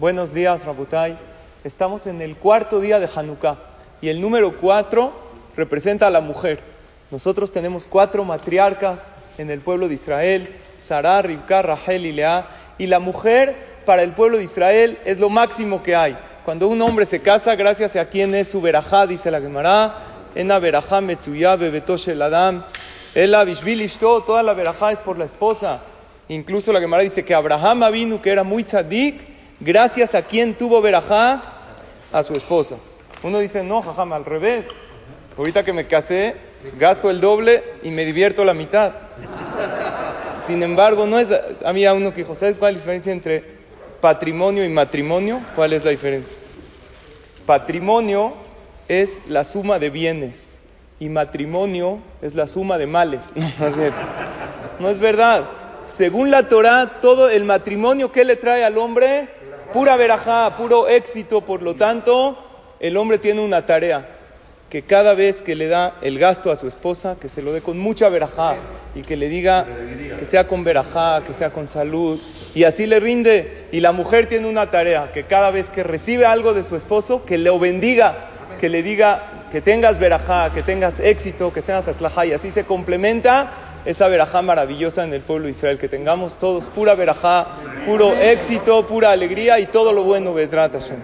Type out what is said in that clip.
Buenos días, Rabutai. Estamos en el cuarto día de Hanukkah y el número cuatro representa a la mujer. Nosotros tenemos cuatro matriarcas en el pueblo de Israel, Sarah, Rivka, Rahel y Lea, y la mujer para el pueblo de Israel es lo máximo que hay. Cuando un hombre se casa, gracias a quien es su verajá, dice la Gemara, Ena verajá metzuya el adam, ishto, toda la verajá es por la esposa. Incluso la Gemara dice que Abraham vino que era muy tzadik, gracias a quien tuvo verajá, a su esposa. Uno dice, no, jajam, al revés. Ahorita que me casé, gasto el doble y me divierto la mitad. Sin embargo, no es. A mí, a uno que dijo, ¿sabes cuál es la diferencia entre patrimonio y matrimonio? ¿Cuál es la diferencia? Patrimonio es la suma de bienes y matrimonio es la suma de males. No, es, no es verdad. Según la Torah, todo el matrimonio que le trae al hombre, pura verajá, puro éxito. Por lo tanto, el hombre tiene una tarea que cada vez que le da el gasto a su esposa, que se lo dé con mucha verajá y que le diga que sea con verajá, que sea con salud, y así le rinde. Y la mujer tiene una tarea, que cada vez que recibe algo de su esposo, que le bendiga, que le diga que tengas verajá, que tengas éxito, que tengas aslajá, y así se complementa esa verajá maravillosa en el pueblo de Israel, que tengamos todos pura verajá, puro éxito, pura alegría y todo lo bueno, Bezrat Hashem.